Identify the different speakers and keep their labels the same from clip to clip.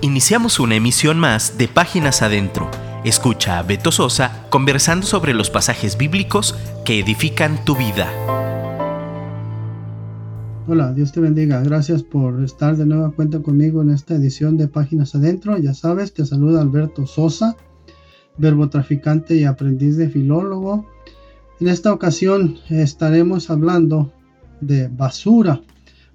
Speaker 1: Iniciamos una emisión más de Páginas Adentro. Escucha a Beto Sosa conversando sobre los pasajes bíblicos que edifican tu vida.
Speaker 2: Hola, Dios te bendiga. Gracias por estar de nueva cuenta conmigo en esta edición de Páginas Adentro. Ya sabes, te saluda Alberto Sosa, verbo traficante y aprendiz de filólogo. En esta ocasión estaremos hablando de basura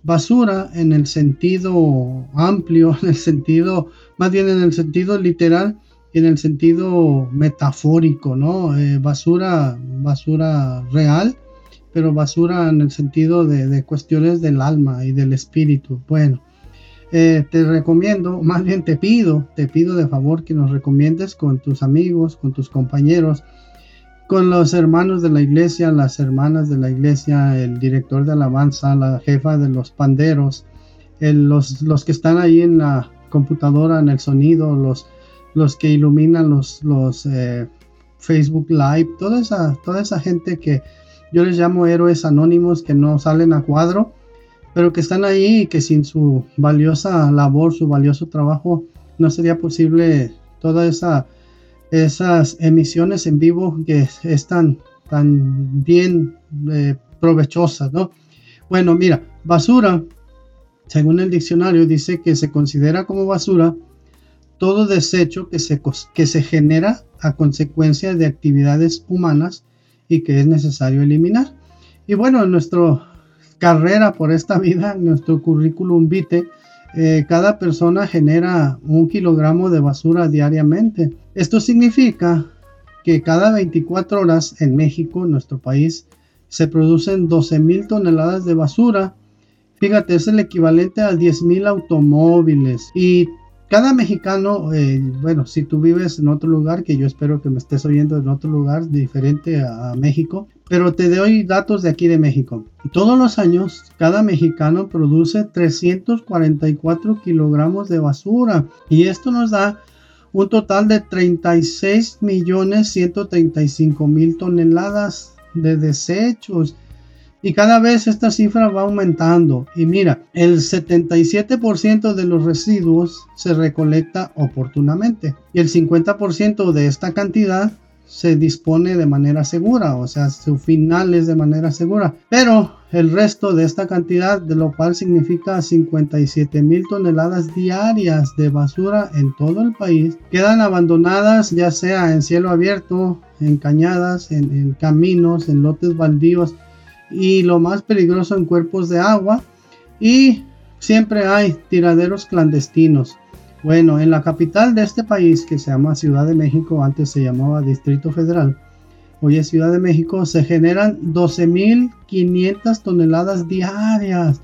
Speaker 2: basura en el sentido amplio, en el sentido, más bien en el sentido literal y en el sentido metafórico, ¿no? Eh, basura, basura real, pero basura en el sentido de, cuestiones del alma y del espíritu. Bueno, eh, te recomiendo, más bien te pido, te pido de favor que nos recomiendes con tus amigos, con tus compañeros, con los hermanos de la iglesia, las hermanas de la iglesia, el director de alabanza, la jefa de los panderos, los, los, que están ahí en la computadora, en el sonido, los, los que iluminan los, los eh, Facebook Live, toda esa, toda esa gente que yo les llamo héroes anónimos que no salen a cuadro, pero que están ahí y que sin su valiosa labor, su valioso trabajo, no sería posible toda esa esas emisiones en vivo que están tan bien eh, provechosas, ¿no? Bueno, mira, basura, según el diccionario, dice que se considera como basura todo desecho que se, que se genera a consecuencia de actividades humanas y que es necesario eliminar. Y bueno, en nuestra carrera por esta vida, nuestro currículum vitae, eh, cada persona genera un kilogramo de basura diariamente. Esto significa que cada 24 horas en México, nuestro país, se producen 12 mil toneladas de basura. Fíjate, es el equivalente a 10 mil automóviles. Y cada mexicano, eh, bueno, si tú vives en otro lugar, que yo espero que me estés oyendo en otro lugar diferente a, México, pero te doy datos de aquí de México. Todos los años, cada mexicano produce 344 kilogramos de basura y esto nos da un total de 36 millones 135 mil toneladas de desechos y cada vez esta cifra va aumentando. Y mira, el 77% de los residuos se recolecta oportunamente y el 50% de esta cantidad se dispone de manera segura, o sea, su final es de manera segura. Pero el resto de esta cantidad, de lo cual significa 57 mil toneladas diarias de basura en todo el país, quedan abandonadas ya sea en cielo abierto, en cañadas, en, caminos, en lotes baldíos y lo más peligroso en cuerpos de agua y siempre hay tiraderos clandestinos. Bueno, en la capital de este país que se llama Ciudad de México, antes se llamaba Distrito Federal, hoy es Ciudad de México, se generan 12.500 toneladas diarias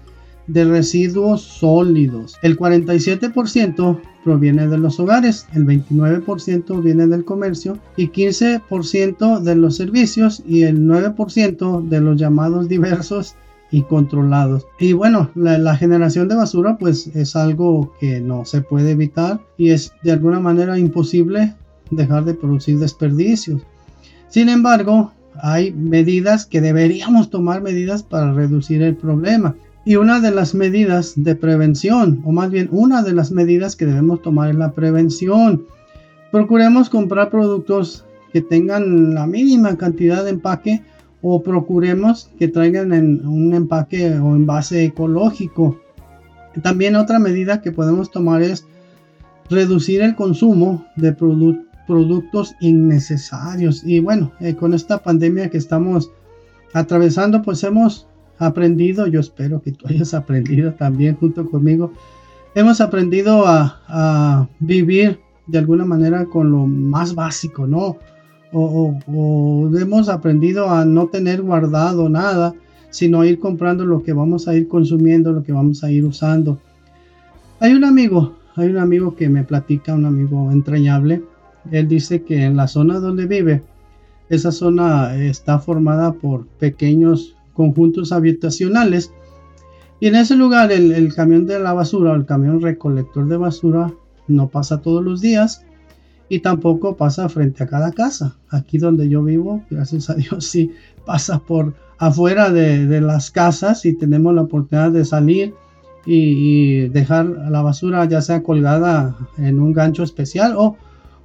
Speaker 2: de residuos sólidos. El 47% proviene de los hogares, el 29% viene del comercio y 15% de los servicios y el 9% de los llamados diversos y controlados. Y bueno, la, generación de basura pues es algo que no se puede evitar y es de alguna manera imposible dejar de producir desperdicios. Sin embargo, hay medidas que deberíamos tomar medidas para reducir el problema. Y una de las medidas de prevención, o más bien una de las medidas que debemos tomar es la prevención. Procuremos comprar productos que tengan la mínima cantidad de empaque o procuremos que traigan en un empaque o envase ecológico. También otra medida que podemos tomar es reducir el consumo de productos innecesarios. Y bueno, eh, con esta pandemia que estamos atravesando, pues hemos aprendido, yo espero que tú hayas aprendido también junto conmigo, hemos aprendido a, vivir de alguna manera con lo más básico, ¿no? O, hemos aprendido a no tener guardado nada, sino ir comprando lo que vamos a ir consumiendo, lo que vamos a ir usando. Hay un amigo, hay un amigo que me platica, un amigo entrañable. Él dice que en la zona donde vive, esa zona está formada por pequeños conjuntos habitacionales. Y en ese lugar el, camión de la basura o el camión recolector de basura no pasa todos los días y tampoco pasa frente a cada casa. Aquí donde yo vivo, gracias a Dios, sí pasa por afuera de, las casas y tenemos la oportunidad de salir y, dejar la basura ya sea colgada en un gancho especial o,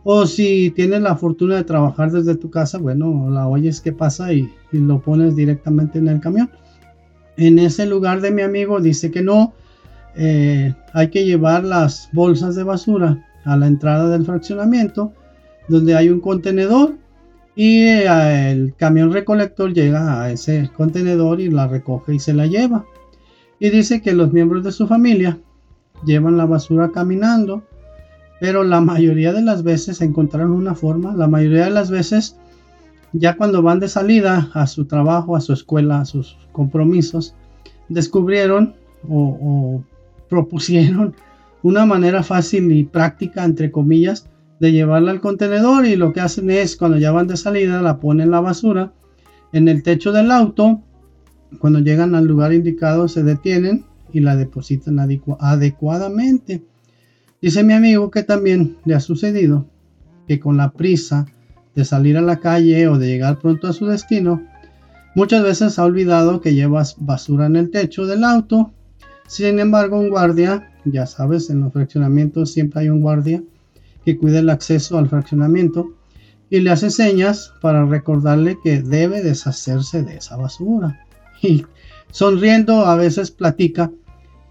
Speaker 2: o si tienes la fortuna de trabajar desde tu casa, bueno, la oyes que pasa y, lo pones directamente en el camión. En ese lugar de mi amigo dice que no, eh, hay que llevar las bolsas de basura a la entrada del fraccionamiento donde hay un contenedor y eh, el camión recolector llega a ese contenedor y la recoge y se la lleva. Y dice que los miembros de su familia llevan la basura caminando, pero la mayoría de las veces encontraron una forma, la mayoría de las veces ya cuando van de salida a su trabajo, a su escuela, a sus compromisos, descubrieron o, propusieron una manera fácil y práctica, entre comillas, de llevarla al contenedor y lo que hacen es cuando ya van de salida la ponen la basura en el techo del auto. Cuando llegan al lugar indicado se detienen y la depositan adecuadamente. Dice mi amigo que también le ha sucedido que con la prisa de salir a la calle o de llegar pronto a su destino, muchas veces ha olvidado que llevas basura en el techo del auto. Sin embargo, un guardia, ya sabes, en los fraccionamientos siempre hay un guardia, que cuida el acceso al fraccionamiento y le hace señas para recordarle que debe deshacerse de esa basura. Y sonriendo a veces platica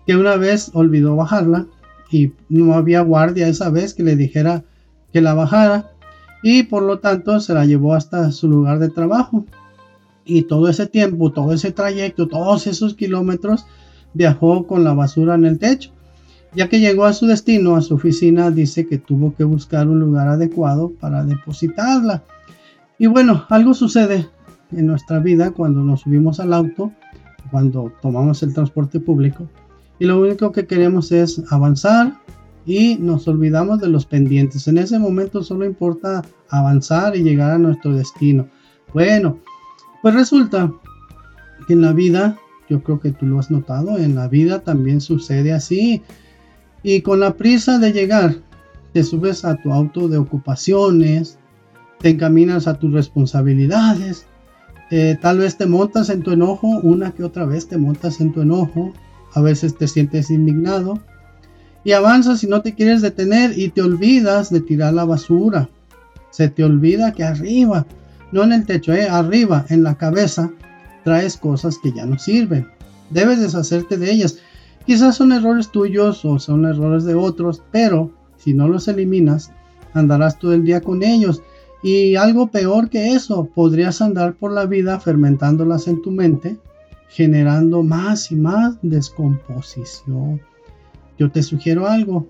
Speaker 2: que una vez olvidó bajarla y no había guardia esa vez que le dijera que la bajara y por lo tanto se la llevó hasta su lugar de trabajo. Y todo ese tiempo, todo ese trayecto, todos esos kilómetros viajó con la basura en el techo ya que llegó a su destino, a su oficina, dice que tuvo que buscar un lugar adecuado para depositarla. Y bueno, algo sucede en nuestra vida cuando nos subimos al auto, cuando tomamos el transporte público, y lo único que queremos es avanzar y nos olvidamos de los pendientes. En ese momento solo importa avanzar y llegar a nuestro destino. Bueno, pues resulta que en la vida, yo creo que tú lo has notado, en la vida también sucede así. Y con la prisa de llegar, te subes a tu auto de ocupaciones, te encaminas a tus responsabilidades, eh, tal vez te montas en tu enojo, una que otra vez te montas en tu enojo, a veces te sientes indignado y avanzas y no te quieres detener y te olvidas de tirar la basura. Se te olvida que arriba, no en el techo, eh, arriba, en la cabeza, traes cosas que ya no sirven. Debes deshacerte de ellas. Quizás son errores tuyos o son errores de otros, pero si no los eliminas, andarás todo el día con ellos. Y algo peor que eso, podrías andar por la vida fermentándolas en tu mente, generando más y más descomposición. Yo te sugiero algo.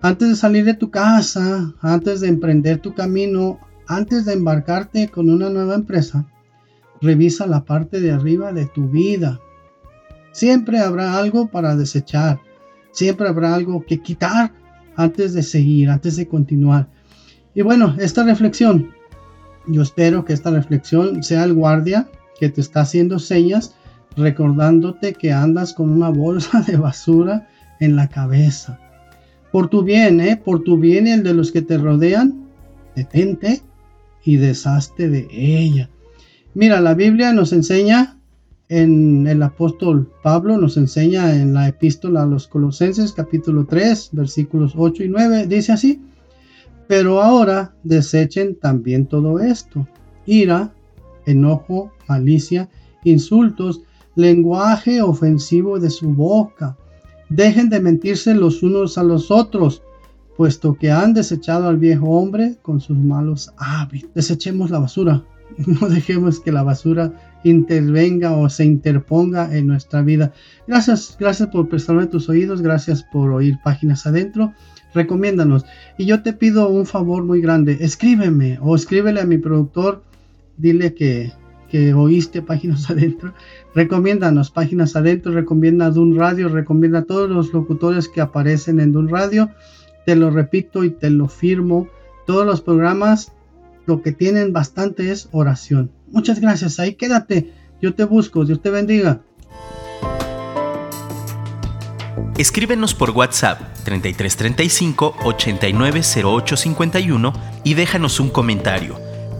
Speaker 2: Antes de salir de tu casa, antes de emprender tu camino, antes de embarcarte con una nueva empresa, revisa la parte de arriba de tu vida Siempre habrá algo para desechar. Siempre habrá algo que quitar antes de seguir, antes de continuar. Y bueno, esta reflexión, yo espero que esta reflexión sea el guardia que te está haciendo señas, recordándote que andas con una bolsa de basura en la cabeza. Por tu bien, ¿eh? por tu bien y el de los que te rodean, detente y deshazte de ella. Mira, la Biblia nos enseña en el apóstol Pablo nos enseña en la epístola a los Colosenses capítulo 3 versículos 8 y 9, dice así, pero ahora desechen también todo esto, ira, enojo, malicia, insultos, lenguaje ofensivo de su boca. Dejen de mentirse los unos a los otros, puesto que han desechado al viejo hombre con sus malos hábitos. Desechemos la basura, no dejemos que la basura intervenga o se interponga en nuestra vida. Gracias, gracias por prestarme tus oídos, gracias por oír páginas adentro. Recomiéndanos. Y yo te pido un favor muy grande, escríbeme o escríbele a mi productor, dile que, que oíste páginas adentro. Recomiéndanos páginas adentro, recomienda Dun Radio, recomienda a todos los locutores que aparecen en Dun Radio. Te lo repito y te lo firmo. Todos los programas lo que tienen bastante es oración. Muchas gracias, ahí quédate. Yo te busco, Dios te bendiga.
Speaker 1: Escríbenos por WhatsApp 3335 890851 y déjanos un comentario.